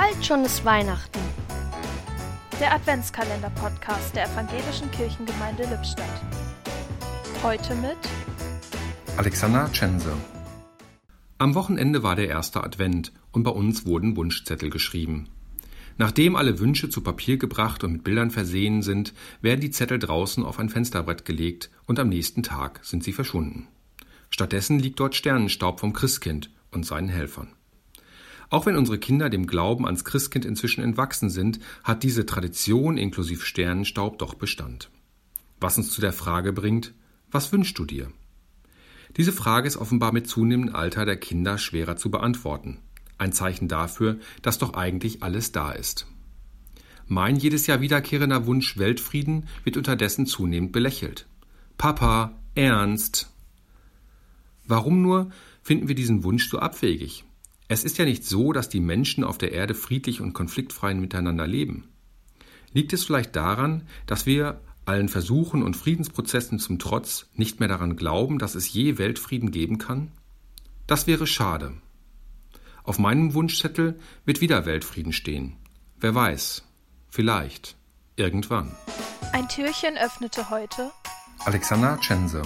Bald schon ist Weihnachten. Der Adventskalender-Podcast der Evangelischen Kirchengemeinde Lippstadt. Heute mit Alexander Tschense. Am Wochenende war der erste Advent und bei uns wurden Wunschzettel geschrieben. Nachdem alle Wünsche zu Papier gebracht und mit Bildern versehen sind, werden die Zettel draußen auf ein Fensterbrett gelegt und am nächsten Tag sind sie verschwunden. Stattdessen liegt dort Sternenstaub vom Christkind und seinen Helfern. Auch wenn unsere Kinder dem Glauben ans Christkind inzwischen entwachsen sind, hat diese Tradition inklusive Sternenstaub doch Bestand. Was uns zu der Frage bringt, was wünschst du dir? Diese Frage ist offenbar mit zunehmendem Alter der Kinder schwerer zu beantworten. Ein Zeichen dafür, dass doch eigentlich alles da ist. Mein jedes Jahr wiederkehrender Wunsch Weltfrieden wird unterdessen zunehmend belächelt. Papa, ernst? Warum nur finden wir diesen Wunsch so abwegig? Es ist ja nicht so, dass die Menschen auf der Erde friedlich und konfliktfrei miteinander leben. Liegt es vielleicht daran, dass wir allen Versuchen und Friedensprozessen zum Trotz nicht mehr daran glauben, dass es je Weltfrieden geben kann? Das wäre schade. Auf meinem Wunschzettel wird wieder Weltfrieden stehen. Wer weiß, vielleicht, irgendwann. Ein Türchen öffnete heute Alexander Tschense